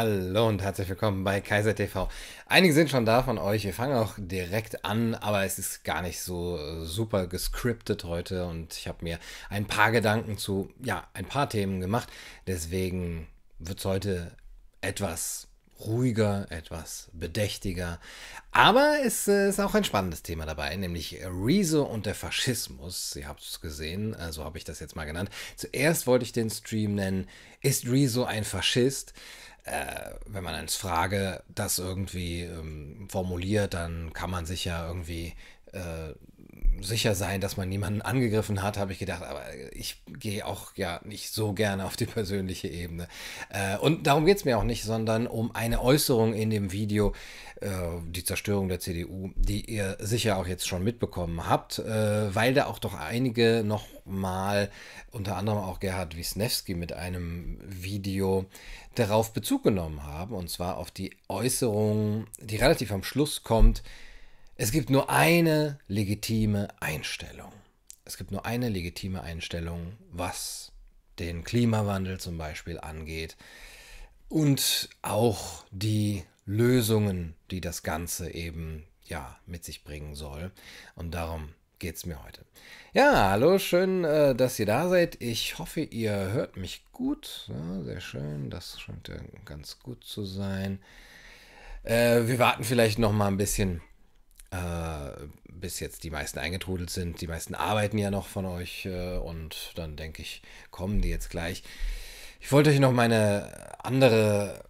Hallo und herzlich willkommen bei Kaiser TV. Einige sind schon da von euch. Wir fangen auch direkt an, aber es ist gar nicht so äh, super gescriptet heute und ich habe mir ein paar Gedanken zu, ja, ein paar Themen gemacht. Deswegen wird es heute etwas ruhiger, etwas bedächtiger. Aber es äh, ist auch ein spannendes Thema dabei, nämlich Rezo und der Faschismus. Ihr habt es gesehen, so also habe ich das jetzt mal genannt. Zuerst wollte ich den Stream nennen, ist Rezo ein Faschist? Äh, wenn man als Frage das irgendwie ähm, formuliert, dann kann man sich ja irgendwie äh, sicher sein, dass man niemanden angegriffen hat, habe ich gedacht, aber ich gehe auch ja nicht so gerne auf die persönliche Ebene. Äh, und darum geht es mir auch nicht, sondern um eine Äußerung in dem Video, äh, die Zerstörung der CDU, die ihr sicher auch jetzt schon mitbekommen habt, äh, weil da auch doch einige nochmal, unter anderem auch Gerhard Wisniewski mit einem Video darauf Bezug genommen haben, und zwar auf die Äußerung, die relativ am Schluss kommt, es gibt nur eine legitime Einstellung. Es gibt nur eine legitime Einstellung, was den Klimawandel zum Beispiel angeht und auch die Lösungen, die das Ganze eben ja mit sich bringen soll. Und darum geht es mir heute. Ja, hallo, schön, äh, dass ihr da seid. Ich hoffe, ihr hört mich gut. Ja, sehr schön, das scheint ja ganz gut zu sein. Äh, wir warten vielleicht noch mal ein bisschen äh, bis jetzt die meisten eingetrudelt sind. Die meisten arbeiten ja noch von euch äh, und dann denke ich, kommen die jetzt gleich. Ich wollte euch noch meine andere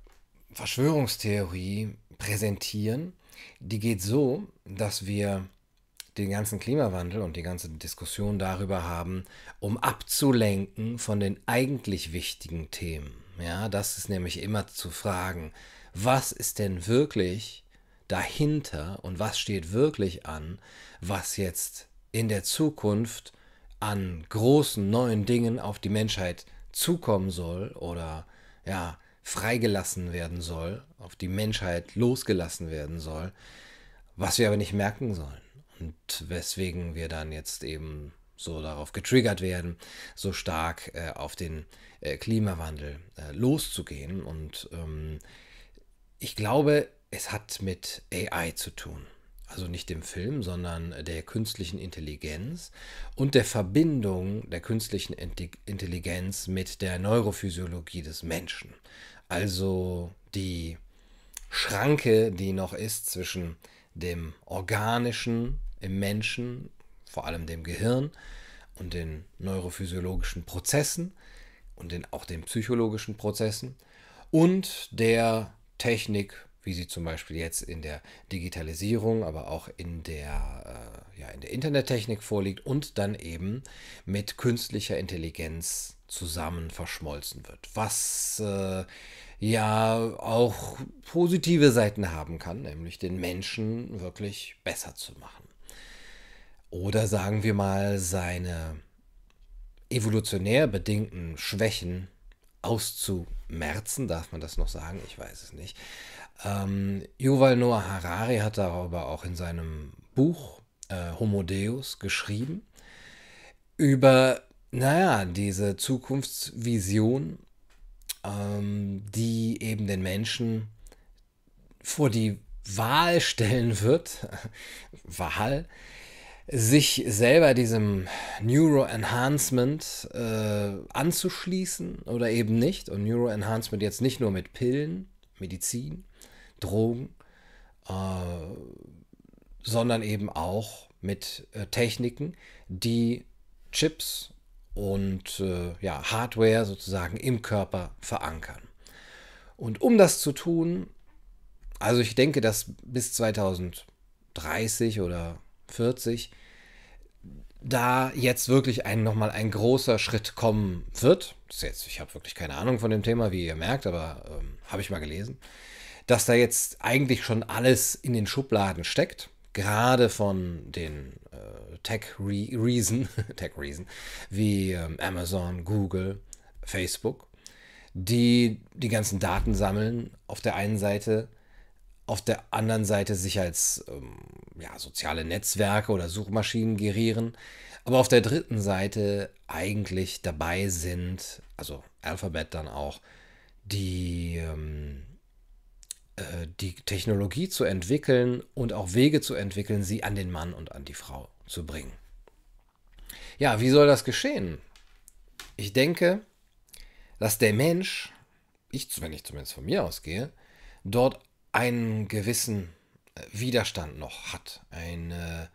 Verschwörungstheorie präsentieren. Die geht so, dass wir den ganzen Klimawandel und die ganze Diskussion darüber haben, um abzulenken von den eigentlich wichtigen Themen. Ja, das ist nämlich immer zu fragen, was ist denn wirklich dahinter und was steht wirklich an, was jetzt in der Zukunft an großen neuen Dingen auf die Menschheit zukommen soll oder ja, freigelassen werden soll, auf die Menschheit losgelassen werden soll, was wir aber nicht merken sollen. Und weswegen wir dann jetzt eben so darauf getriggert werden, so stark äh, auf den äh, Klimawandel äh, loszugehen. Und ähm, ich glaube, es hat mit AI zu tun. Also nicht dem Film, sondern der künstlichen Intelligenz und der Verbindung der künstlichen Intelligenz mit der Neurophysiologie des Menschen. Also die Schranke, die noch ist zwischen dem Organischen im Menschen, vor allem dem Gehirn, und den neurophysiologischen Prozessen und den, auch den psychologischen Prozessen und der Technik wie sie zum Beispiel jetzt in der Digitalisierung, aber auch in der, äh, ja, in der Internettechnik vorliegt und dann eben mit künstlicher Intelligenz zusammen verschmolzen wird. Was äh, ja auch positive Seiten haben kann, nämlich den Menschen wirklich besser zu machen. Oder sagen wir mal, seine evolutionär bedingten Schwächen auszumerzen, darf man das noch sagen? Ich weiß es nicht. Ähm, Yuval Noah Harari hat darüber auch in seinem Buch äh, Homo Deus geschrieben, über, naja, diese Zukunftsvision, ähm, die eben den Menschen vor die Wahl stellen wird, Wahl, sich selber diesem Neuroenhancement äh, anzuschließen oder eben nicht. Und Neuroenhancement jetzt nicht nur mit Pillen, Medizin, Drogen, äh, sondern eben auch mit äh, Techniken, die Chips und äh, ja, Hardware sozusagen im Körper verankern. Und um das zu tun, also ich denke, dass bis 2030 oder 40 da jetzt wirklich ein, nochmal ein großer Schritt kommen wird. Das jetzt, ich habe wirklich keine Ahnung von dem Thema, wie ihr merkt, aber ähm, habe ich mal gelesen, dass da jetzt eigentlich schon alles in den Schubladen steckt, gerade von den äh, Tech-Reason, Tech-Reason, wie ähm, Amazon, Google, Facebook, die die ganzen Daten sammeln auf der einen Seite auf der anderen Seite sich als ähm, ja, soziale Netzwerke oder Suchmaschinen gerieren, aber auf der dritten Seite eigentlich dabei sind, also Alphabet dann auch, die ähm, die Technologie zu entwickeln und auch Wege zu entwickeln, sie an den Mann und an die Frau zu bringen. Ja, wie soll das geschehen? Ich denke, dass der Mensch, ich, wenn ich zumindest von mir ausgehe, dort einen gewissen äh, Widerstand noch hat, eine,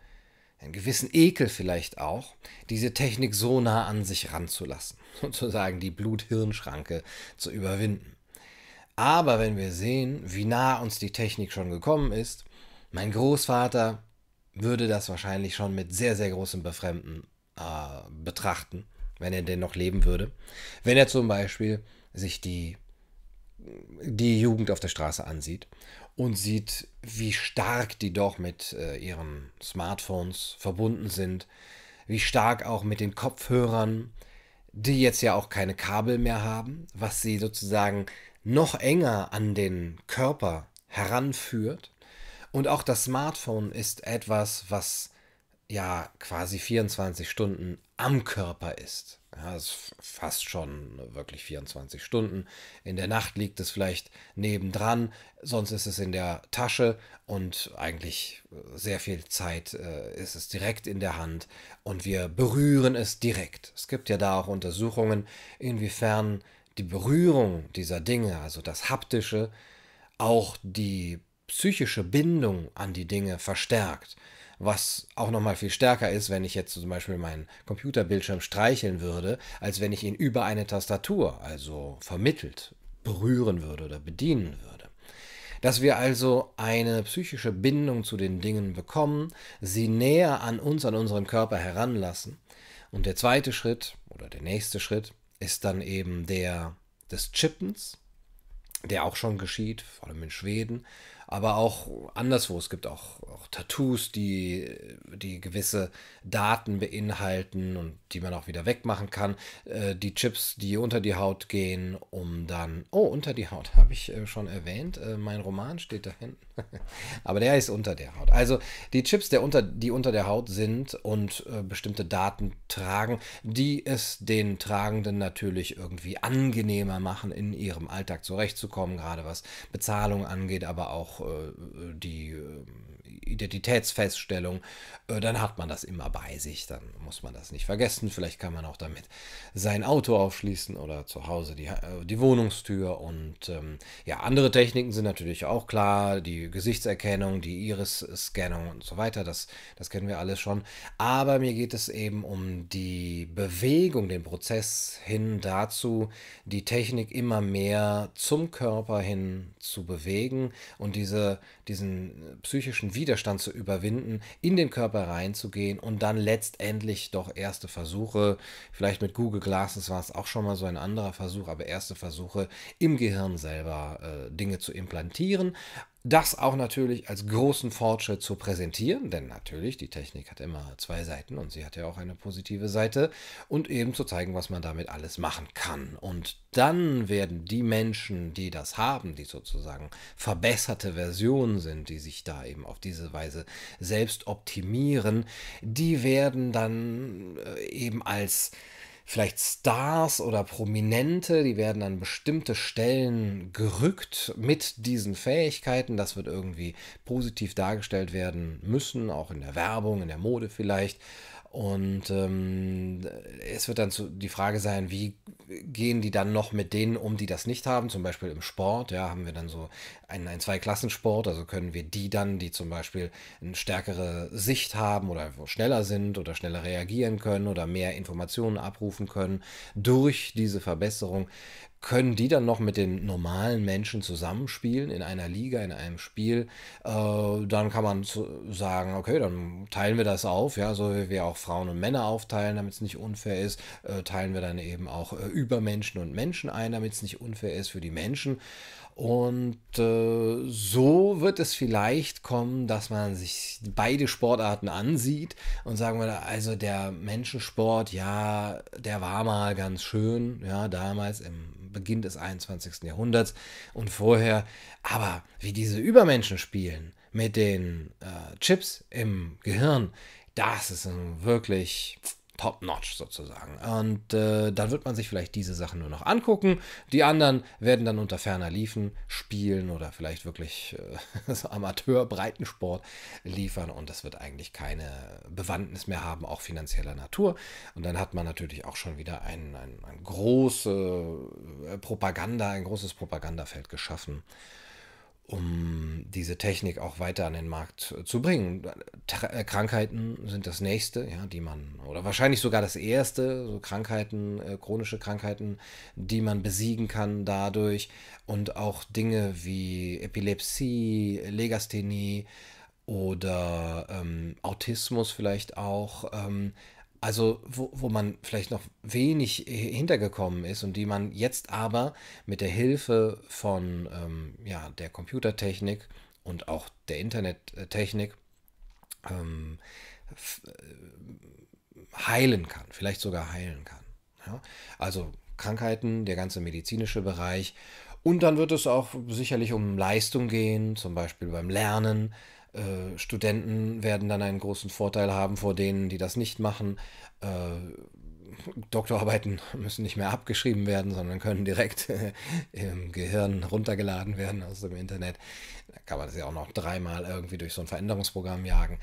einen gewissen Ekel vielleicht auch, diese Technik so nah an sich ranzulassen, sozusagen die Blut-Hirn-Schranke zu überwinden. Aber wenn wir sehen, wie nah uns die Technik schon gekommen ist, mein Großvater würde das wahrscheinlich schon mit sehr, sehr großem Befremden äh, betrachten, wenn er denn noch leben würde. Wenn er zum Beispiel sich die, die Jugend auf der Straße ansieht und sieht, wie stark die doch mit äh, ihren Smartphones verbunden sind, wie stark auch mit den Kopfhörern, die jetzt ja auch keine Kabel mehr haben, was sie sozusagen noch enger an den Körper heranführt. Und auch das Smartphone ist etwas, was ja quasi 24 Stunden am Körper ist. Ja, ist fast schon wirklich 24 Stunden. In der Nacht liegt es vielleicht nebendran, sonst ist es in der Tasche und eigentlich äh, sehr viel Zeit äh, ist es direkt in der Hand und wir berühren es direkt. Es gibt ja da auch Untersuchungen, inwiefern die Berührung dieser Dinge, also das Haptische, auch die psychische Bindung an die Dinge verstärkt was auch nochmal viel stärker ist, wenn ich jetzt zum Beispiel meinen Computerbildschirm streicheln würde, als wenn ich ihn über eine Tastatur, also vermittelt, berühren würde oder bedienen würde. Dass wir also eine psychische Bindung zu den Dingen bekommen, sie näher an uns, an unseren Körper heranlassen. Und der zweite Schritt oder der nächste Schritt ist dann eben der des Chippens, der auch schon geschieht, vor allem in Schweden, aber auch anderswo. Es gibt auch, auch, Tattoos, die, die gewisse Daten beinhalten und die man auch wieder wegmachen kann. Äh, die Chips, die unter die Haut gehen, um dann. Oh, unter die Haut, habe ich äh, schon erwähnt. Äh, mein Roman steht da hinten. aber der ist unter der Haut. Also die Chips, der unter, die unter der Haut sind und äh, bestimmte Daten tragen, die es den Tragenden natürlich irgendwie angenehmer machen, in ihrem Alltag zurechtzukommen, gerade was Bezahlung angeht, aber auch äh, die äh, Identitätsfeststellung, äh, dann hat man das immer bei sich, dann muss man das nicht vergessen. Vielleicht kann man auch damit sein Auto aufschließen oder zu Hause die, die Wohnungstür. Und ähm, ja, andere Techniken sind natürlich auch klar, die Gesichtserkennung, die Iris-Scannung und so weiter, das, das kennen wir alles schon. Aber mir geht es eben um die Bewegung, den Prozess hin dazu, die Technik immer mehr zum Körper hin zu bewegen und diese, diesen psychischen Widerstand zu überwinden, in den Körper reinzugehen und dann letztendlich doch erste Versuche, vielleicht mit Google Glasses war es auch schon mal so ein anderer Versuch, aber erste Versuche im Gehirn selber äh, Dinge zu implantieren das auch natürlich als großen Fortschritt zu präsentieren, denn natürlich, die Technik hat immer zwei Seiten und sie hat ja auch eine positive Seite und eben zu zeigen, was man damit alles machen kann. Und dann werden die Menschen, die das haben, die sozusagen verbesserte Versionen sind, die sich da eben auf diese Weise selbst optimieren, die werden dann äh, eben als vielleicht Stars oder Prominente, die werden an bestimmte Stellen gerückt mit diesen Fähigkeiten. Das wird irgendwie positiv dargestellt werden müssen, auch in der Werbung, in der Mode vielleicht. Und ähm, es wird dann zu, die Frage sein, wie gehen die dann noch mit denen um, die das nicht haben? Zum Beispiel im Sport, ja, haben wir dann so einen, einen Zweiklassensport, also können wir die dann, die zum Beispiel eine stärkere Sicht haben oder schneller sind oder schneller reagieren können oder mehr Informationen abrufen können, durch diese Verbesserung können die dann noch mit den normalen Menschen zusammenspielen in einer Liga, in einem Spiel, äh, dann kann man sagen, okay, dann teilen wir das auf, ja, so wie wir auch Frauen und Männer aufteilen, damit es nicht unfair ist, äh, teilen wir dann eben auch äh, Übermenschen und Menschen ein, damit es nicht unfair ist für die Menschen. Und äh, so wird es vielleicht kommen, dass man sich beide Sportarten ansieht und sagen wir, also der Menschensport, ja, der war mal ganz schön, ja, damals im Beginn des 21. Jahrhunderts und vorher. Aber wie diese Übermenschen spielen mit den äh, Chips im Gehirn, das ist wirklich top-notch sozusagen. Und äh, dann wird man sich vielleicht diese Sachen nur noch angucken. Die anderen werden dann unter ferner Liefen spielen oder vielleicht wirklich äh, so Amateur-Breitensport liefern und das wird eigentlich keine Bewandtnis mehr haben, auch finanzieller Natur. Und dann hat man natürlich auch schon wieder ein, ein, ein große äh, Propaganda, ein großes Propagandafeld geschaffen um diese Technik auch weiter an den Markt zu bringen. Tra äh, Krankheiten sind das nächste, ja, die man, oder wahrscheinlich sogar das erste, so Krankheiten, äh, chronische Krankheiten, die man besiegen kann dadurch. Und auch Dinge wie Epilepsie, Legasthenie oder ähm, Autismus vielleicht auch. Ähm, also wo, wo man vielleicht noch wenig hintergekommen ist und die man jetzt aber mit der Hilfe von ähm, ja, der Computertechnik und auch der Internettechnik ähm, äh, heilen kann, vielleicht sogar heilen kann. Ja? Also Krankheiten, der ganze medizinische Bereich. Und dann wird es auch sicherlich um Leistung gehen, zum Beispiel beim Lernen, äh, Studenten werden dann einen großen Vorteil haben vor denen, die das nicht machen. Äh, Doktorarbeiten müssen nicht mehr abgeschrieben werden, sondern können direkt im Gehirn runtergeladen werden aus dem Internet. Da kann man das ja auch noch dreimal irgendwie durch so ein Veränderungsprogramm jagen.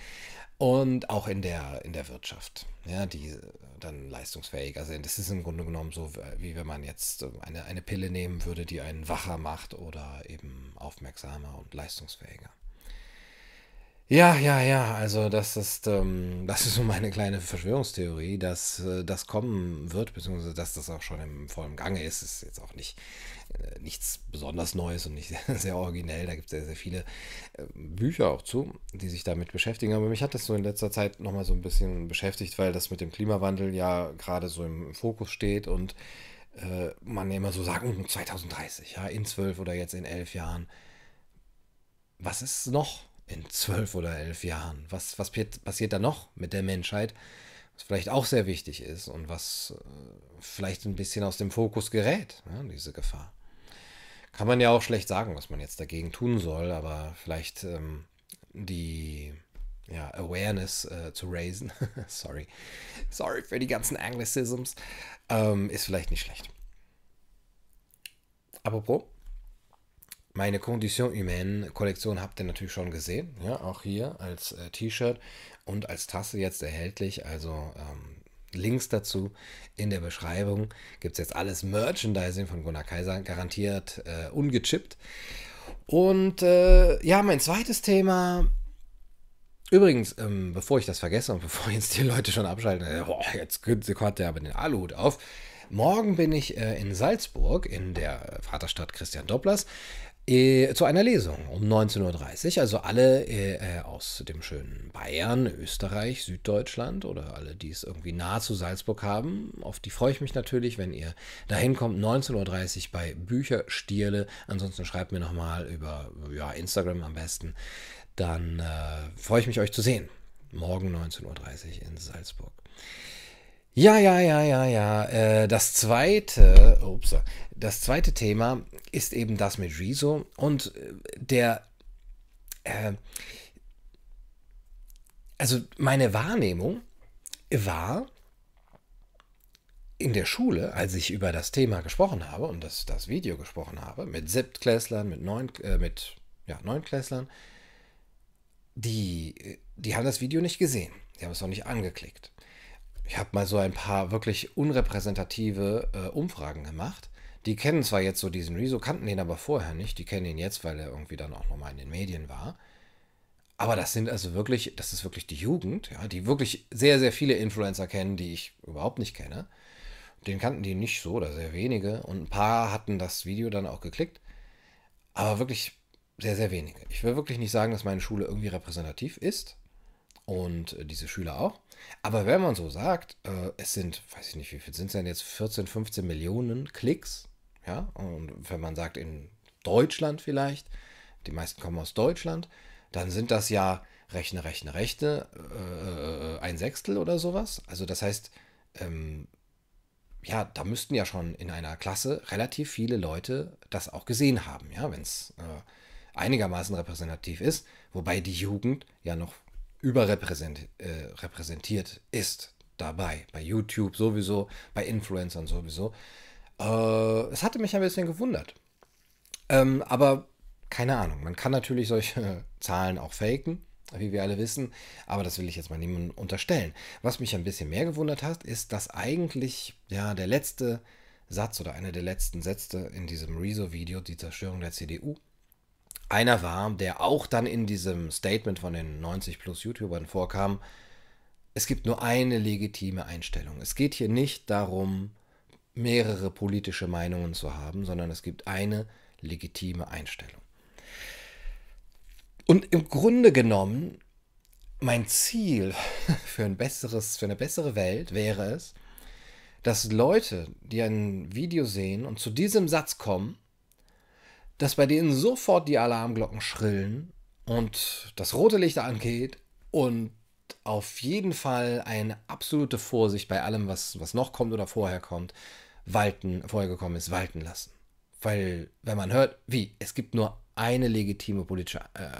Und auch in der, in der Wirtschaft, ja, die dann leistungsfähiger sind. Das ist im Grunde genommen so, wie wenn man jetzt eine, eine Pille nehmen würde, die einen wacher macht oder eben aufmerksamer und leistungsfähiger. Ja, ja, ja, also das ist, ähm, das ist so meine kleine Verschwörungstheorie, dass äh, das kommen wird, beziehungsweise dass das auch schon im vollen Gange ist. Ist jetzt auch nicht äh, nichts besonders Neues und nicht sehr, sehr originell. Da gibt es sehr, sehr viele äh, Bücher auch zu, die sich damit beschäftigen. Aber mich hat das so in letzter Zeit nochmal so ein bisschen beschäftigt, weil das mit dem Klimawandel ja gerade so im Fokus steht und äh, man immer so sagt, 2030, ja, in zwölf oder jetzt in elf Jahren. Was ist noch? In zwölf oder elf Jahren? Was, was passiert da noch mit der Menschheit? Was vielleicht auch sehr wichtig ist und was äh, vielleicht ein bisschen aus dem Fokus gerät, ja, diese Gefahr. Kann man ja auch schlecht sagen, was man jetzt dagegen tun soll, aber vielleicht ähm, die ja, Awareness äh, zu raisen, sorry, sorry für die ganzen Anglicisms, ähm, ist vielleicht nicht schlecht. Apropos, meine Condition Humaine Kollektion habt ihr natürlich schon gesehen. Ja, auch hier als äh, T-Shirt und als Tasse jetzt erhältlich. Also ähm, Links dazu in der Beschreibung. Gibt es jetzt alles Merchandising von Gunnar Kaiser, garantiert äh, ungechippt. Und äh, ja, mein zweites Thema. Übrigens, ähm, bevor ich das vergesse und bevor jetzt die Leute schon abschalten, äh, boah, jetzt kommt der aber den Aluhut auf. Morgen bin ich äh, in Salzburg, in der Vaterstadt Christian Dopplers äh, zu einer Lesung um 19.30 Uhr. Also alle äh, äh, aus dem schönen Bayern, Österreich, Süddeutschland oder alle, die es irgendwie nahe zu Salzburg haben. Auf die freue ich mich natürlich, wenn ihr dahin kommt. 19.30 Uhr bei Bücherstierle. Ansonsten schreibt mir nochmal über ja, Instagram am besten. Dann äh, freue ich mich, euch zu sehen. Morgen 19.30 Uhr in Salzburg. Ja, ja, ja, ja, ja. Äh, das zweite, ups, das zweite Thema ist eben das mit Riso und äh, der, äh, also meine Wahrnehmung war in der Schule, als ich über das Thema gesprochen habe und das, das Video gesprochen habe, mit Siebtklässlern, mit, Neun, äh, mit ja, Neunklässlern, die, die haben das Video nicht gesehen. Die haben es auch nicht angeklickt. Ich habe mal so ein paar wirklich unrepräsentative äh, Umfragen gemacht. Die kennen zwar jetzt so diesen Rezo, kannten den aber vorher nicht. Die kennen ihn jetzt, weil er irgendwie dann auch nochmal in den Medien war. Aber das sind also wirklich, das ist wirklich die Jugend, ja, die wirklich sehr, sehr viele Influencer kennen, die ich überhaupt nicht kenne. Den kannten die nicht so oder sehr wenige. Und ein paar hatten das Video dann auch geklickt. Aber wirklich sehr, sehr wenige. Ich will wirklich nicht sagen, dass meine Schule irgendwie repräsentativ ist. Und äh, diese Schüler auch. Aber wenn man so sagt, äh, es sind, weiß ich nicht, wie viel sind es denn jetzt, 14, 15 Millionen Klicks, ja, und wenn man sagt in Deutschland vielleicht, die meisten kommen aus Deutschland, dann sind das ja rechne, rechne, rechne, äh, ein Sechstel oder sowas. Also das heißt, ähm, ja, da müssten ja schon in einer Klasse relativ viele Leute das auch gesehen haben, ja, wenn es äh, einigermaßen repräsentativ ist, wobei die Jugend ja noch überrepräsentiert äh, ist. dabei. Bei YouTube sowieso, bei Influencern sowieso. Äh, es hatte mich ein bisschen gewundert. Ähm, aber keine Ahnung, man kann natürlich solche Zahlen auch faken, wie wir alle wissen, aber das will ich jetzt mal niemandem unterstellen. Was mich ein bisschen mehr gewundert hat, ist, dass eigentlich ja der letzte Satz oder einer der letzten Sätze in diesem Rezo-Video, die Zerstörung der CDU, einer war, der auch dann in diesem Statement von den 90 plus YouTubern vorkam. Es gibt nur eine legitime Einstellung. Es geht hier nicht darum, mehrere politische Meinungen zu haben, sondern es gibt eine legitime Einstellung. Und im Grunde genommen, mein Ziel für, ein besseres, für eine bessere Welt wäre es, dass Leute, die ein Video sehen und zu diesem Satz kommen, dass bei denen sofort die Alarmglocken schrillen und das rote Licht angeht und auf jeden Fall eine absolute Vorsicht bei allem, was, was noch kommt oder vorher kommt, walten, vorher gekommen ist, walten lassen. Weil, wenn man hört, wie, es gibt nur eine legitime politische, äh,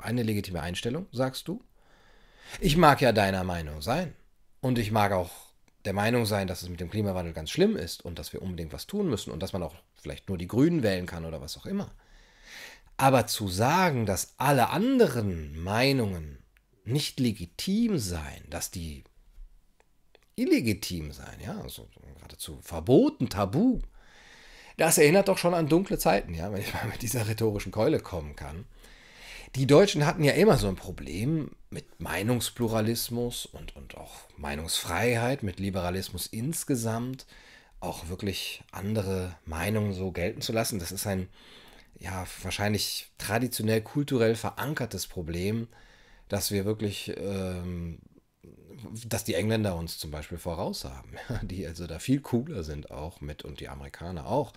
eine legitime Einstellung, sagst du? Ich mag ja deiner Meinung sein. Und ich mag auch der Meinung sein, dass es mit dem Klimawandel ganz schlimm ist und dass wir unbedingt was tun müssen und dass man auch vielleicht nur die Grünen wählen kann oder was auch immer. Aber zu sagen, dass alle anderen Meinungen nicht legitim seien, dass die illegitim seien, ja, also geradezu verboten, tabu, das erinnert doch schon an dunkle Zeiten, ja, wenn ich mal mit dieser rhetorischen Keule kommen kann. Die Deutschen hatten ja immer so ein Problem mit Meinungspluralismus und, und auch Meinungsfreiheit, mit Liberalismus insgesamt, auch wirklich andere Meinungen so gelten zu lassen. Das ist ein, ja, wahrscheinlich traditionell kulturell verankertes Problem, dass wir wirklich, ähm, dass die Engländer uns zum Beispiel voraus haben, die also da viel cooler sind auch mit, und die Amerikaner auch,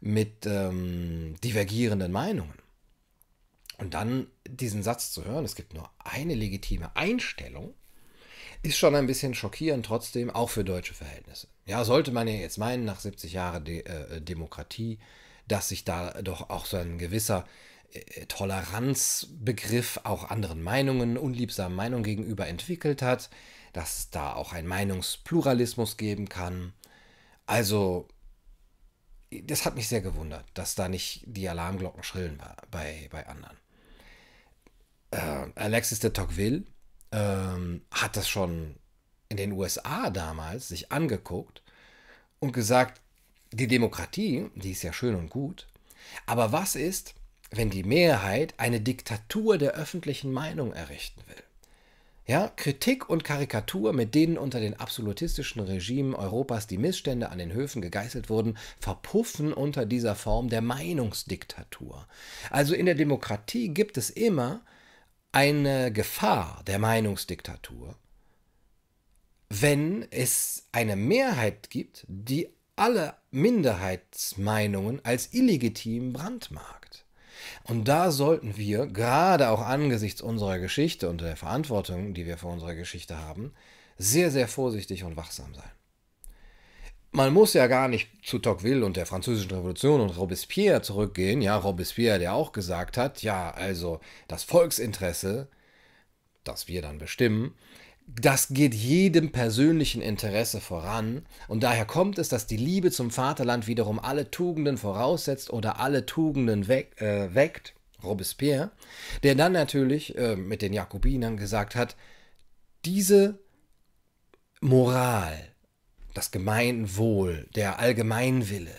mit ähm, divergierenden Meinungen. Und dann diesen Satz zu hören, es gibt nur eine legitime Einstellung, ist schon ein bisschen schockierend, trotzdem auch für deutsche Verhältnisse. Ja, sollte man ja jetzt meinen, nach 70 Jahren De äh, Demokratie, dass sich da doch auch so ein gewisser Toleranzbegriff auch anderen Meinungen, unliebsamen Meinungen gegenüber entwickelt hat, dass es da auch ein Meinungspluralismus geben kann. Also das hat mich sehr gewundert, dass da nicht die Alarmglocken schrillen bei, bei anderen. Äh, Alexis de Tocqueville ähm, hat das schon in den USA damals sich angeguckt und gesagt, die Demokratie, die ist ja schön und gut, aber was ist, wenn die Mehrheit eine Diktatur der öffentlichen Meinung errichten will? Ja, Kritik und Karikatur, mit denen unter den absolutistischen Regimen Europas die Missstände an den Höfen gegeißelt wurden, verpuffen unter dieser Form der Meinungsdiktatur. Also in der Demokratie gibt es immer eine Gefahr der Meinungsdiktatur, wenn es eine Mehrheit gibt, die alle Minderheitsmeinungen als illegitim brandmarkt. Und da sollten wir, gerade auch angesichts unserer Geschichte und der Verantwortung, die wir für unsere Geschichte haben, sehr, sehr vorsichtig und wachsam sein. Man muss ja gar nicht zu Tocqueville und der Französischen Revolution und Robespierre zurückgehen. Ja, Robespierre, der auch gesagt hat, ja, also das Volksinteresse, das wir dann bestimmen, das geht jedem persönlichen Interesse voran. Und daher kommt es, dass die Liebe zum Vaterland wiederum alle Tugenden voraussetzt oder alle Tugenden weck, äh, weckt, Robespierre, der dann natürlich äh, mit den Jakobinern gesagt hat, diese Moral, das Gemeinwohl, der Allgemeinwille,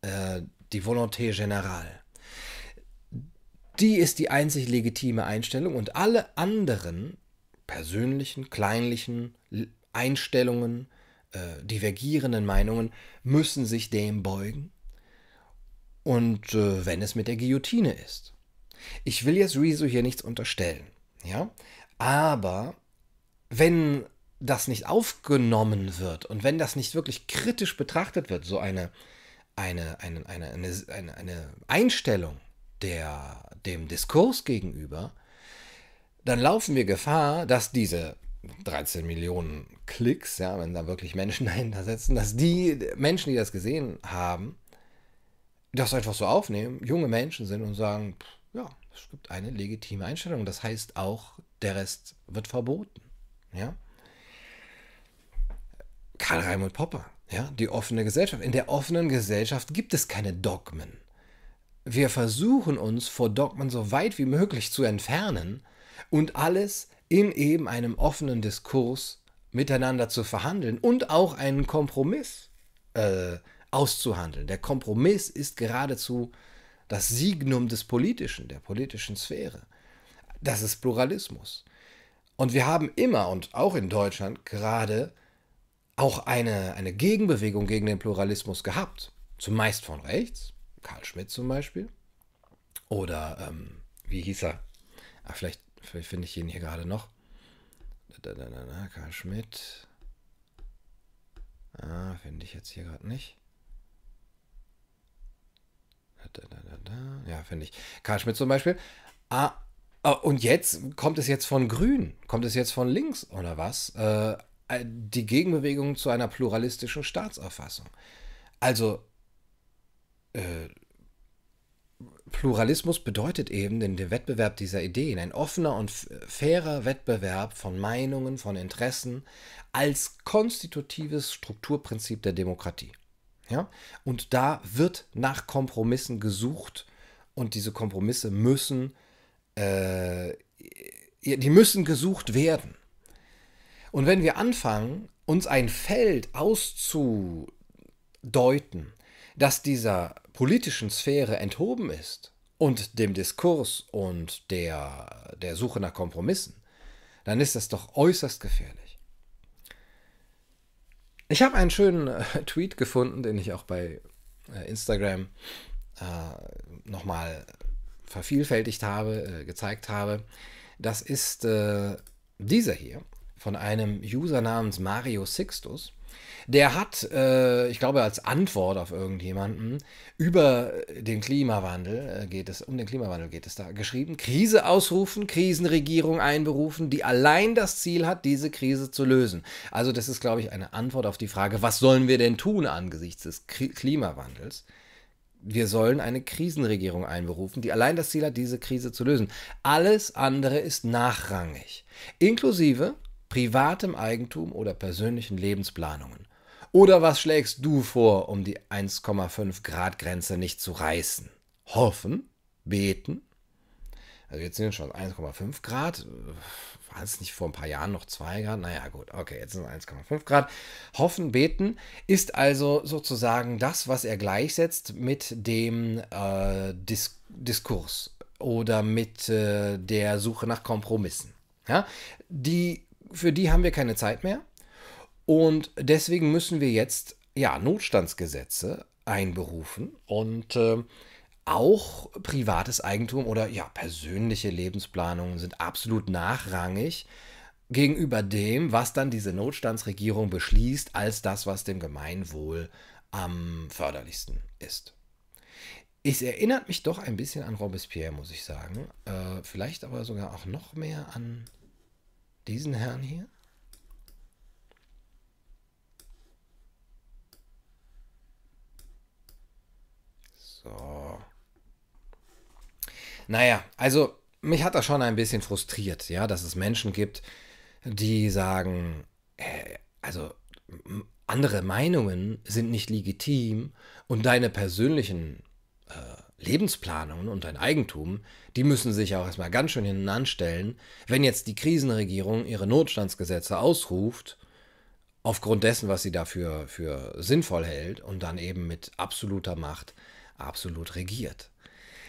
äh, die Volonté générale, die ist die einzig legitime Einstellung und alle anderen persönlichen, kleinlichen Einstellungen, äh, divergierenden Meinungen müssen sich dem beugen. Und äh, wenn es mit der Guillotine ist. Ich will jetzt Rezo hier nichts unterstellen, ja, aber wenn das nicht aufgenommen wird und wenn das nicht wirklich kritisch betrachtet wird, so eine, eine, eine, eine, eine, eine Einstellung der, dem Diskurs gegenüber, dann laufen wir Gefahr, dass diese 13 Millionen Klicks, ja, wenn da wirklich Menschen dahinter sitzen, dass die Menschen, die das gesehen haben, das einfach so aufnehmen, junge Menschen sind und sagen, ja, es gibt eine legitime Einstellung. Das heißt auch, der Rest wird verboten. Ja? Karl Raimund Popper, ja, die offene Gesellschaft. In der offenen Gesellschaft gibt es keine Dogmen. Wir versuchen uns vor Dogmen so weit wie möglich zu entfernen und alles in eben einem offenen Diskurs miteinander zu verhandeln und auch einen Kompromiss äh, auszuhandeln. Der Kompromiss ist geradezu das Signum des Politischen, der politischen Sphäre. Das ist Pluralismus. Und wir haben immer und auch in Deutschland gerade auch eine, eine Gegenbewegung gegen den Pluralismus gehabt. Zumeist von rechts, Karl Schmidt zum Beispiel. Oder ähm, wie hieß er? Ach, vielleicht, vielleicht finde ich ihn hier gerade noch. Da, da, da, Karl Schmidt. Ah, finde ich jetzt hier gerade nicht. Ja, finde ich. Karl Schmidt zum Beispiel. Ah, oh, und jetzt kommt es jetzt von Grün, kommt es jetzt von links oder was? Äh, die Gegenbewegung zu einer pluralistischen Staatsauffassung. Also äh, Pluralismus bedeutet eben den, Wettbewerb dieser Ideen, ein offener und fairer Wettbewerb von Meinungen, von Interessen als konstitutives Strukturprinzip der Demokratie. Ja? Und da wird nach Kompromissen gesucht und diese Kompromisse müssen, äh, die müssen gesucht werden. Und wenn wir anfangen, uns ein Feld auszudeuten, das dieser politischen Sphäre enthoben ist und dem Diskurs und der, der Suche nach Kompromissen, dann ist das doch äußerst gefährlich. Ich habe einen schönen äh, Tweet gefunden, den ich auch bei äh, Instagram äh, nochmal vervielfältigt habe, äh, gezeigt habe. Das ist äh, dieser hier von einem User namens Mario Sixtus. Der hat, äh, ich glaube, als Antwort auf irgendjemanden über den Klimawandel äh, geht es, um den Klimawandel geht es da, geschrieben, Krise ausrufen, Krisenregierung einberufen, die allein das Ziel hat, diese Krise zu lösen. Also das ist, glaube ich, eine Antwort auf die Frage, was sollen wir denn tun angesichts des Klimawandels? Wir sollen eine Krisenregierung einberufen, die allein das Ziel hat, diese Krise zu lösen. Alles andere ist nachrangig, inklusive privatem Eigentum oder persönlichen Lebensplanungen. Oder was schlägst du vor, um die 1,5 Grad Grenze nicht zu reißen? Hoffen? Beten? Also jetzt sind es schon 1,5 Grad. War es nicht vor ein paar Jahren noch 2 Grad? Naja, gut, okay, jetzt sind es 1,5 Grad. Hoffen, beten ist also sozusagen das, was er gleichsetzt mit dem äh, Dis Diskurs oder mit äh, der Suche nach Kompromissen. Ja? Die, für die haben wir keine Zeit mehr. Und deswegen müssen wir jetzt ja Notstandsgesetze einberufen und äh, auch privates Eigentum oder ja persönliche Lebensplanungen sind absolut nachrangig gegenüber dem, was dann diese Notstandsregierung beschließt, als das, was dem Gemeinwohl am förderlichsten ist. Es erinnert mich doch ein bisschen an Robespierre, muss ich sagen. Äh, vielleicht aber sogar auch noch mehr an diesen Herrn hier. So. Naja, also mich hat das schon ein bisschen frustriert, ja, dass es Menschen gibt, die sagen, äh, also andere Meinungen sind nicht legitim und deine persönlichen äh, Lebensplanungen und dein Eigentum, die müssen sich auch erstmal ganz schön hinten anstellen, wenn jetzt die Krisenregierung ihre Notstandsgesetze ausruft, aufgrund dessen, was sie dafür für sinnvoll hält und dann eben mit absoluter Macht absolut regiert.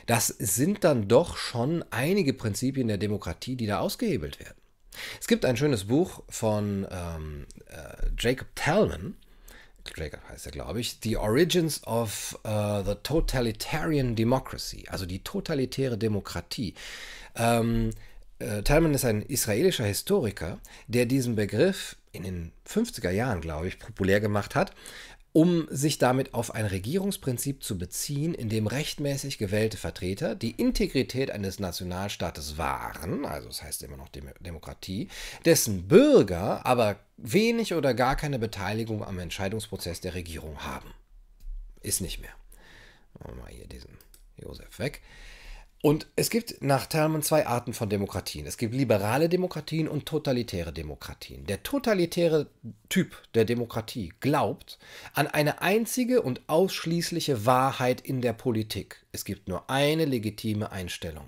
Das sind dann doch schon einige Prinzipien der Demokratie, die da ausgehebelt werden. Es gibt ein schönes Buch von ähm, äh, Jacob Talman, Jacob heißt er, glaube ich, The Origins of uh, the Totalitarian Democracy, also die totalitäre Demokratie. Ähm, äh, Talman ist ein israelischer Historiker, der diesen Begriff in den 50er Jahren, glaube ich, populär gemacht hat um sich damit auf ein Regierungsprinzip zu beziehen, in dem rechtmäßig gewählte Vertreter die Integrität eines Nationalstaates wahren, also das heißt immer noch Demokratie, dessen Bürger aber wenig oder gar keine Beteiligung am Entscheidungsprozess der Regierung haben. Ist nicht mehr. Machen wir mal hier diesen Josef weg. Und es gibt nach Thalmann zwei Arten von Demokratien. Es gibt liberale Demokratien und totalitäre Demokratien. Der totalitäre Typ der Demokratie glaubt an eine einzige und ausschließliche Wahrheit in der Politik. Es gibt nur eine legitime Einstellung.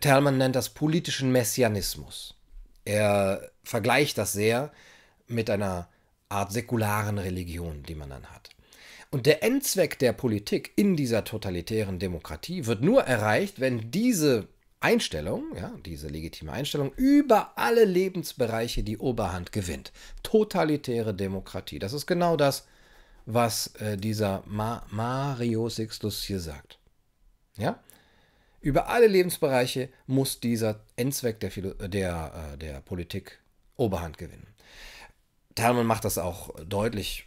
Thalmann nennt das politischen Messianismus. Er vergleicht das sehr mit einer Art säkularen Religion, die man dann hat. Und der Endzweck der Politik in dieser totalitären Demokratie wird nur erreicht, wenn diese Einstellung, ja, diese legitime Einstellung, über alle Lebensbereiche die Oberhand gewinnt. Totalitäre Demokratie. Das ist genau das, was äh, dieser Ma Mario Sixtus hier sagt. Ja? Über alle Lebensbereiche muss dieser Endzweck der, der, äh, der Politik Oberhand gewinnen. Thalmann macht das auch deutlich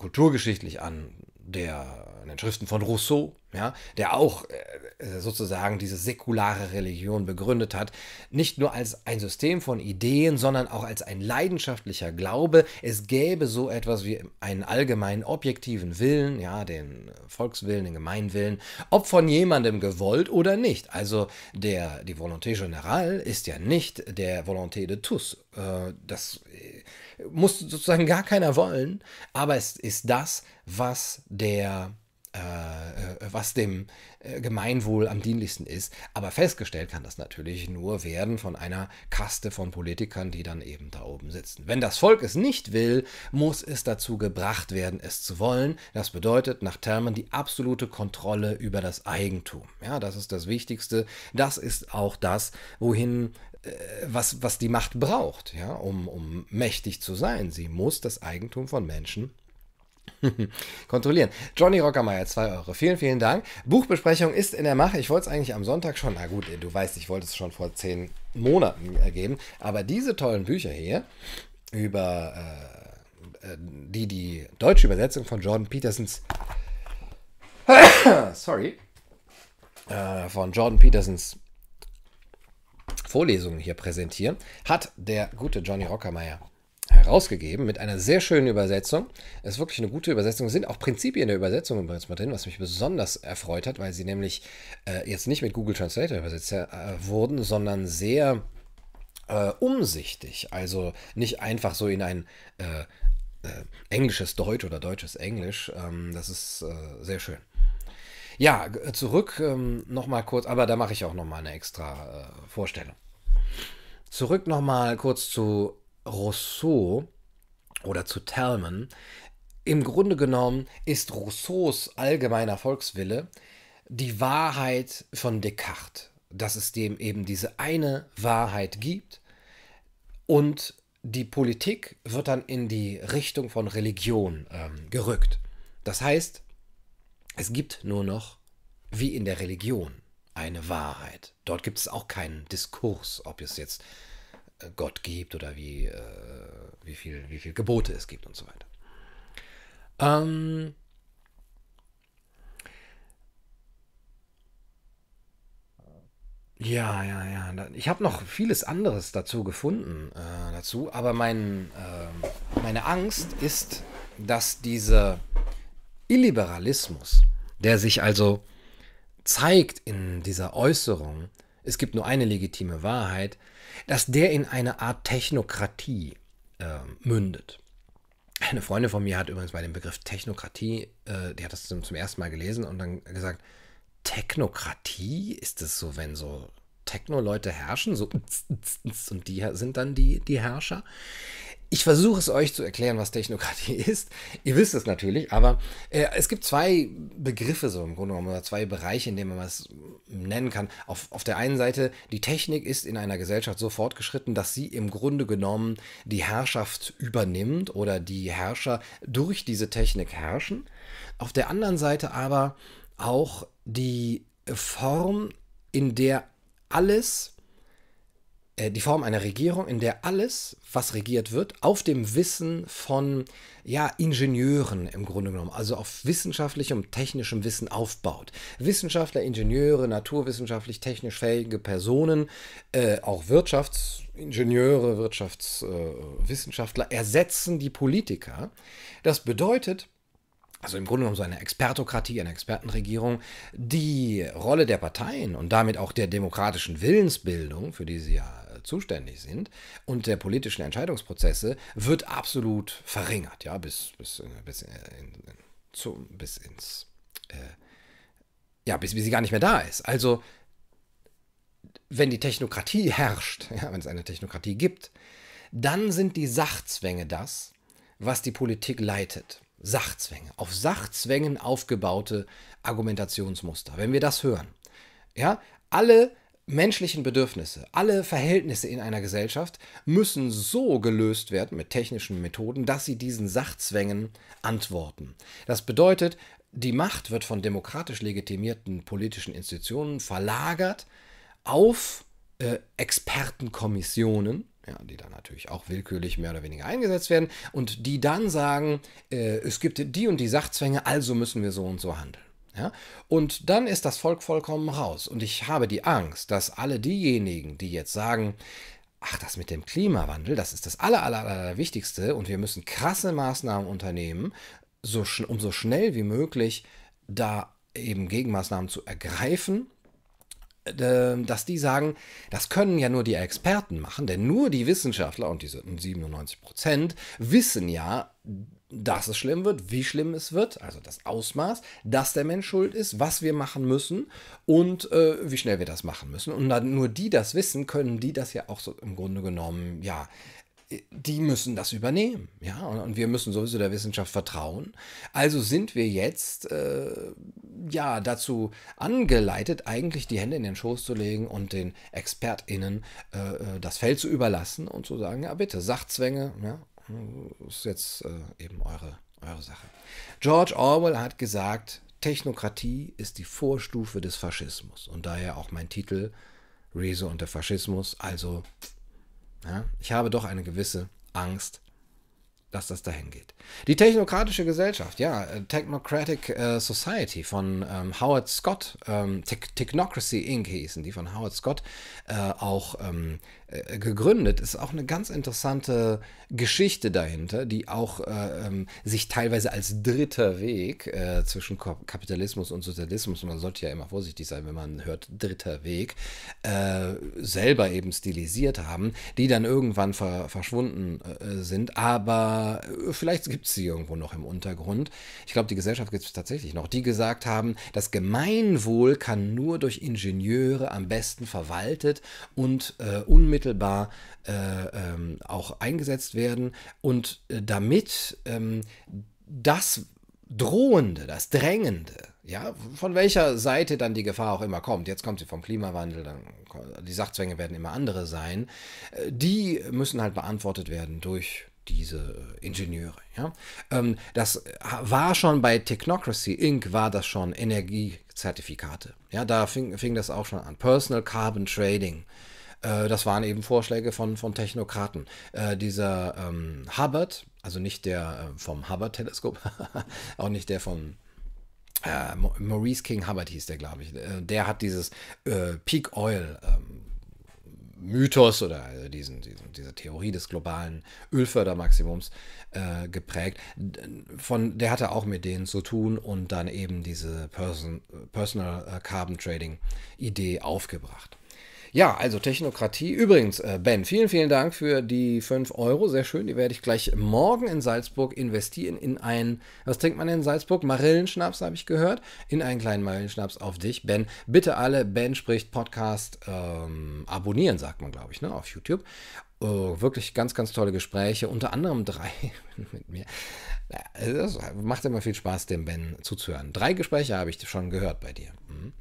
kulturgeschichtlich an, der, in den Schriften von Rousseau, ja, der auch äh, sozusagen diese säkulare Religion begründet hat, nicht nur als ein System von Ideen, sondern auch als ein leidenschaftlicher Glaube, es gäbe so etwas wie einen allgemeinen objektiven Willen, ja, den Volkswillen, den Gemeinwillen, ob von jemandem gewollt oder nicht. Also der, die Volonté générale ist ja nicht der Volonté de tous. Äh, das muss sozusagen gar keiner wollen, aber es ist das, was der äh, äh, was dem äh, Gemeinwohl am dienlichsten ist. Aber festgestellt kann das natürlich nur werden von einer Kaste von Politikern, die dann eben da oben sitzen. Wenn das Volk es nicht will, muss es dazu gebracht werden, es zu wollen. Das bedeutet nach Termen die absolute Kontrolle über das Eigentum. Ja, das ist das Wichtigste. Das ist auch das, wohin was, was die Macht braucht, ja, um, um mächtig zu sein. Sie muss das Eigentum von Menschen kontrollieren. Johnny Rockermeier, 2 Euro. Vielen, vielen Dank. Buchbesprechung ist in der Mache. Ich wollte es eigentlich am Sonntag schon, na gut, du weißt, ich wollte es schon vor zehn Monaten geben, aber diese tollen Bücher hier über äh, äh die, die deutsche Übersetzung von Jordan Petersons sorry, äh, von Jordan Petersons Vorlesungen hier präsentieren, hat der gute Johnny Rockermeier herausgegeben mit einer sehr schönen Übersetzung. Es ist wirklich eine gute Übersetzung. Es sind auch Prinzipien der Übersetzung übrigens mal drin, was mich besonders erfreut hat, weil sie nämlich äh, jetzt nicht mit Google Translator übersetzt äh, wurden, sondern sehr äh, umsichtig. Also nicht einfach so in ein äh, äh, englisches Deutsch oder deutsches Englisch. Ähm, das ist äh, sehr schön. Ja, zurück ähm, nochmal kurz, aber da mache ich auch nochmal eine extra äh, Vorstellung. Zurück nochmal kurz zu Rousseau oder zu Talman. Im Grunde genommen ist Rousseaus allgemeiner Volkswille die Wahrheit von Descartes, dass es dem eben diese eine Wahrheit gibt und die Politik wird dann in die Richtung von Religion ähm, gerückt. Das heißt, es gibt nur noch, wie in der Religion, eine Wahrheit. Dort gibt es auch keinen Diskurs, ob es jetzt äh, Gott gibt oder wie, äh, wie, viel, wie viel Gebote es gibt und so weiter. Ähm, ja, ja, ja. Ich habe noch vieles anderes dazu gefunden, äh, dazu, aber mein, äh, meine Angst ist, dass dieser Illiberalismus der sich also zeigt in dieser Äußerung, es gibt nur eine legitime Wahrheit, dass der in eine Art Technokratie äh, mündet. Eine Freundin von mir hat übrigens bei dem Begriff Technokratie, äh, die hat das zum, zum ersten Mal gelesen und dann gesagt, Technokratie? Ist es so, wenn so Techno-Leute herrschen, so und die sind dann die, die Herrscher? Ich versuche es euch zu erklären, was Technokratie ist. Ihr wisst es natürlich, aber äh, es gibt zwei Begriffe so im Grunde genommen, oder zwei Bereiche, in denen man es nennen kann. Auf, auf der einen Seite, die Technik ist in einer Gesellschaft so fortgeschritten, dass sie im Grunde genommen die Herrschaft übernimmt oder die Herrscher durch diese Technik herrschen. Auf der anderen Seite aber auch die Form, in der alles die Form einer Regierung, in der alles, was regiert wird, auf dem Wissen von ja, Ingenieuren im Grunde genommen, also auf wissenschaftlichem technischem Wissen aufbaut. Wissenschaftler, Ingenieure, naturwissenschaftlich, technisch fähige Personen, äh, auch Wirtschaftsingenieure, Wirtschaftswissenschaftler äh, ersetzen die Politiker. Das bedeutet, also im Grunde genommen so eine Expertokratie, eine Expertenregierung, die Rolle der Parteien und damit auch der demokratischen Willensbildung, für die sie ja äh, zuständig sind, und der politischen Entscheidungsprozesse wird absolut verringert, ja, bis, bis, äh, bis, in, zu, bis ins, äh, ja, bis, bis sie gar nicht mehr da ist. Also, wenn die Technokratie herrscht, ja, wenn es eine Technokratie gibt, dann sind die Sachzwänge das, was die Politik leitet. Sachzwänge, auf Sachzwängen aufgebaute Argumentationsmuster. Wenn wir das hören, ja, alle menschlichen Bedürfnisse, alle Verhältnisse in einer Gesellschaft müssen so gelöst werden mit technischen Methoden, dass sie diesen Sachzwängen antworten. Das bedeutet, die Macht wird von demokratisch legitimierten politischen Institutionen verlagert auf äh, Expertenkommissionen, ja, die dann natürlich auch willkürlich mehr oder weniger eingesetzt werden und die dann sagen, äh, es gibt die und die Sachzwänge, also müssen wir so und so handeln. Ja? Und dann ist das Volk vollkommen raus. Und ich habe die Angst, dass alle diejenigen, die jetzt sagen, ach, das mit dem Klimawandel, das ist das aller, aller, aller Wichtigste und wir müssen krasse Maßnahmen unternehmen, so, um so schnell wie möglich da eben Gegenmaßnahmen zu ergreifen, dass die sagen, das können ja nur die Experten machen, denn nur die Wissenschaftler und diese 97 Prozent wissen ja, dass es schlimm wird, wie schlimm es wird, also das Ausmaß, dass der Mensch schuld ist, was wir machen müssen und äh, wie schnell wir das machen müssen. Und nur die das wissen, können die das ja auch so im Grunde genommen, ja, die müssen das übernehmen, ja, und wir müssen sowieso der Wissenschaft vertrauen. Also sind wir jetzt äh, ja dazu angeleitet, eigentlich die Hände in den Schoß zu legen und den ExpertInnen äh, äh das Feld zu überlassen und zu sagen, ja bitte, Sachzwänge, ja, ist jetzt äh, eben eure, eure Sache. George Orwell hat gesagt, Technokratie ist die Vorstufe des Faschismus und daher auch mein Titel Rezo und der Faschismus, also ja, ich habe doch eine gewisse Angst, dass das dahin geht. Die technokratische Gesellschaft, ja, äh, Technocratic äh, Society von ähm, Howard Scott, ähm, Te Technocracy Inc. hießen die von Howard Scott, äh, auch ähm, äh, gegründet. Ist auch eine ganz interessante Geschichte dahinter, die auch äh, ähm, sich teilweise als dritter Weg äh, zwischen Kapitalismus und Sozialismus, man sollte ja immer vorsichtig sein, wenn man hört dritter Weg, selber eben stilisiert haben, die dann irgendwann ver verschwunden sind, aber vielleicht gibt es sie irgendwo noch im Untergrund. Ich glaube, die Gesellschaft gibt es tatsächlich noch, die gesagt haben, das Gemeinwohl kann nur durch Ingenieure am besten verwaltet und äh, unmittelbar äh, ähm, auch eingesetzt werden und äh, damit ähm, das Drohende, das Drängende, ja, von welcher Seite dann die Gefahr auch immer kommt, jetzt kommt sie vom Klimawandel, dann die Sachzwänge werden immer andere sein, äh, die müssen halt beantwortet werden durch diese Ingenieure. Ja? Ähm, das war schon bei Technocracy Inc. war das schon Energiezertifikate. Ja, da fing, fing das auch schon an. Personal Carbon Trading. Äh, das waren eben Vorschläge von, von Technokraten. Äh, dieser ähm, Hubbard, also nicht der äh, vom Hubbard-Teleskop, auch nicht der von äh, Maurice King Hubbard hieß der, glaube ich. Äh, der hat dieses äh, Peak Oil ähm, Mythos oder also diesen, diesen, diese Theorie des globalen Ölfördermaximums äh, geprägt. Von, der hatte auch mit denen zu tun und dann eben diese Person, Personal äh, Carbon Trading Idee aufgebracht. Ja, also Technokratie. Übrigens, äh, Ben, vielen, vielen Dank für die 5 Euro. Sehr schön. Die werde ich gleich morgen in Salzburg investieren in ein, was trinkt man in Salzburg? Marillenschnaps, habe ich gehört. In einen kleinen Marillenschnaps auf dich, Ben. Bitte alle Ben spricht Podcast ähm, abonnieren, sagt man, glaube ich, ne, auf YouTube. Oh, wirklich ganz, ganz tolle Gespräche. Unter anderem drei mit mir. Es macht immer viel Spaß, dem Ben zuzuhören. Drei Gespräche habe ich schon gehört bei dir. Mhm.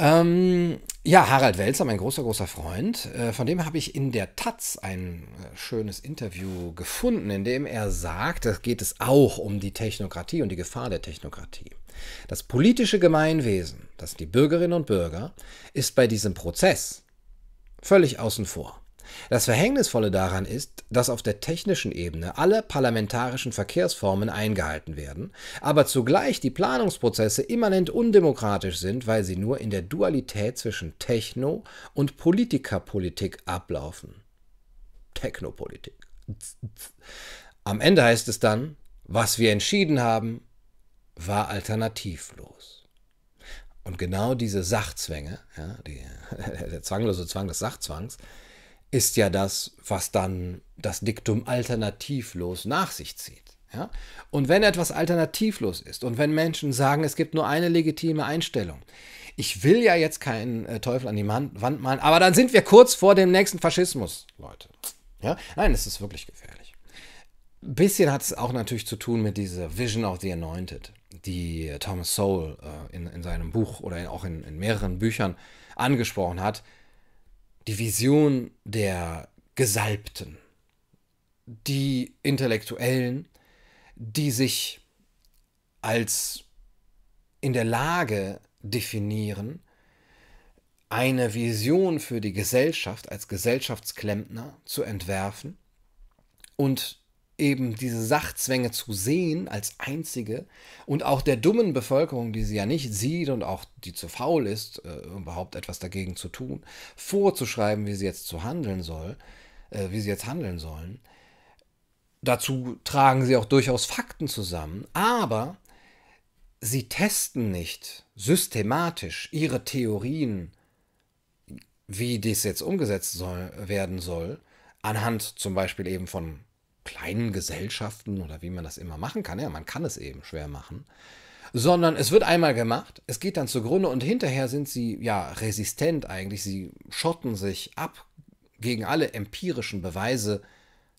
Ähm, ja, Harald Welzer, mein großer, großer Freund, äh, von dem habe ich in der Taz ein äh, schönes Interview gefunden, in dem er sagt, da geht es auch um die Technokratie und die Gefahr der Technokratie. Das politische Gemeinwesen, das sind die Bürgerinnen und Bürger, ist bei diesem Prozess völlig außen vor. Das Verhängnisvolle daran ist, dass auf der technischen Ebene alle parlamentarischen Verkehrsformen eingehalten werden, aber zugleich die Planungsprozesse immanent undemokratisch sind, weil sie nur in der Dualität zwischen Techno- und Politikerpolitik ablaufen. Technopolitik. Am Ende heißt es dann, was wir entschieden haben, war alternativlos. Und genau diese Sachzwänge, ja, die, der zwanglose Zwang des Sachzwangs, ist ja das, was dann das Diktum alternativlos nach sich zieht. Ja? Und wenn etwas alternativlos ist und wenn Menschen sagen, es gibt nur eine legitime Einstellung, ich will ja jetzt keinen äh, Teufel an die Wand malen, aber dann sind wir kurz vor dem nächsten Faschismus, Leute. Ja? Nein, es ist wirklich gefährlich. Ein bisschen hat es auch natürlich zu tun mit dieser Vision of the Anointed, die Thomas Sowell äh, in, in seinem Buch oder auch in, in mehreren Büchern angesprochen hat. Die Vision der Gesalbten, die Intellektuellen, die sich als in der Lage definieren, eine Vision für die Gesellschaft als Gesellschaftsklempner zu entwerfen und eben diese Sachzwänge zu sehen als einzige und auch der dummen Bevölkerung, die sie ja nicht sieht und auch die zu faul ist, äh, überhaupt etwas dagegen zu tun, vorzuschreiben, wie sie jetzt zu handeln soll, äh, wie sie jetzt handeln sollen. Dazu tragen sie auch durchaus Fakten zusammen, aber sie testen nicht systematisch ihre Theorien, wie dies jetzt umgesetzt soll, werden soll, anhand zum Beispiel eben von kleinen Gesellschaften oder wie man das immer machen kann. Ja, man kann es eben schwer machen. Sondern es wird einmal gemacht, es geht dann zugrunde und hinterher sind sie ja resistent eigentlich. Sie schotten sich ab gegen alle empirischen Beweise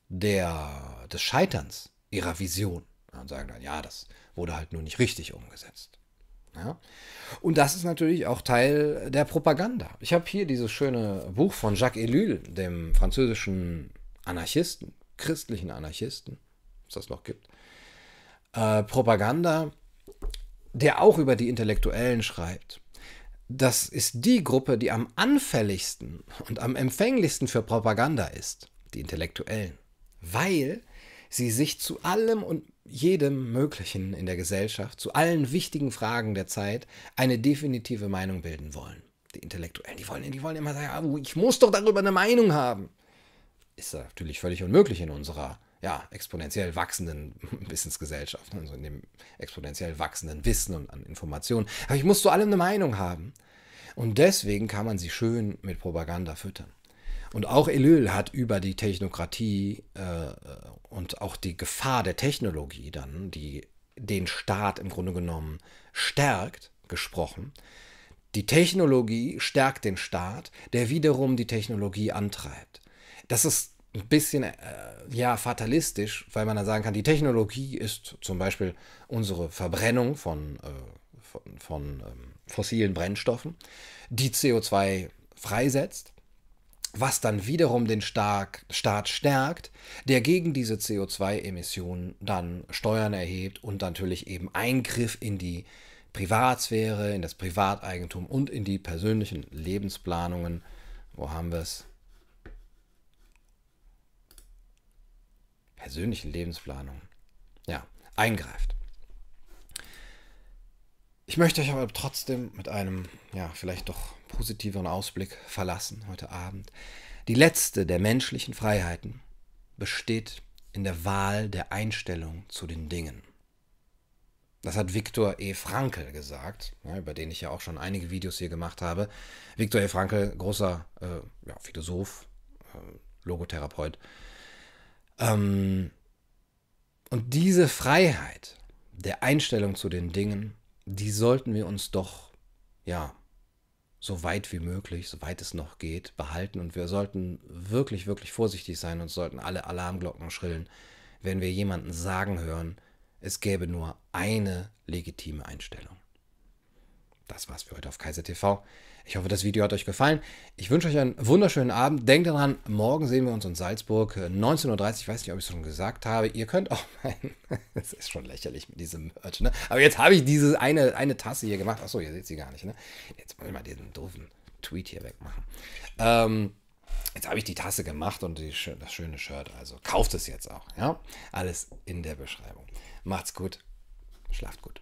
der, des Scheiterns ihrer Vision. Und sagen dann, ja, das wurde halt nur nicht richtig umgesetzt. Ja? Und das ist natürlich auch Teil der Propaganda. Ich habe hier dieses schöne Buch von Jacques Ellul, dem französischen Anarchisten, christlichen Anarchisten, es das noch gibt. Äh, Propaganda, der auch über die Intellektuellen schreibt. Das ist die Gruppe, die am anfälligsten und am empfänglichsten für Propaganda ist, die Intellektuellen. Weil sie sich zu allem und jedem Möglichen in der Gesellschaft, zu allen wichtigen Fragen der Zeit, eine definitive Meinung bilden wollen. Die Intellektuellen, die wollen, die wollen immer sagen, ah, ich muss doch darüber eine Meinung haben. Ist natürlich völlig unmöglich in unserer ja, exponentiell wachsenden Wissensgesellschaft, also in dem exponentiell wachsenden Wissen und an Informationen. Aber ich muss zu allem eine Meinung haben. Und deswegen kann man sie schön mit Propaganda füttern. Und auch Ellul hat über die Technokratie äh, und auch die Gefahr der Technologie dann, die den Staat im Grunde genommen stärkt, gesprochen. Die Technologie stärkt den Staat, der wiederum die Technologie antreibt. Das ist ein bisschen äh, ja fatalistisch, weil man dann sagen kann, die Technologie ist zum Beispiel unsere Verbrennung von, äh, von, von ähm, fossilen Brennstoffen, die CO2 freisetzt was dann wiederum den Staat stärkt, der gegen diese CO2-Emissionen dann Steuern erhebt und natürlich eben Eingriff in die Privatsphäre, in das Privateigentum und in die persönlichen Lebensplanungen, wo haben wir es? Persönlichen Lebensplanungen, ja, eingreift. Ich möchte euch aber trotzdem mit einem, ja, vielleicht doch positiveren Ausblick verlassen heute Abend. Die letzte der menschlichen Freiheiten besteht in der Wahl der Einstellung zu den Dingen. Das hat Viktor E. Frankl gesagt, ja, über den ich ja auch schon einige Videos hier gemacht habe. Viktor E. Frankl, großer äh, ja, Philosoph, äh, Logotherapeut. Ähm, und diese Freiheit der Einstellung zu den Dingen, die sollten wir uns doch ja so weit wie möglich, so weit es noch geht, behalten. Und wir sollten wirklich, wirklich vorsichtig sein und sollten alle Alarmglocken schrillen, wenn wir jemanden sagen hören, es gäbe nur eine legitime Einstellung. Das war's für heute auf Kaiser TV. Ich hoffe, das Video hat euch gefallen. Ich wünsche euch einen wunderschönen Abend. Denkt daran, morgen sehen wir uns in Salzburg, 19.30 Uhr. Ich weiß nicht, ob ich es schon gesagt habe. Ihr könnt auch mein. Es ist schon lächerlich mit diesem Merch, ne? Aber jetzt habe ich diese eine, eine Tasse hier gemacht. Achso, ihr seht sie gar nicht, ne? Jetzt muss ich mal diesen doofen Tweet hier wegmachen. Ähm, jetzt habe ich die Tasse gemacht und die, das schöne Shirt. Also kauft es jetzt auch, ja? Alles in der Beschreibung. Macht's gut. Schlaft gut.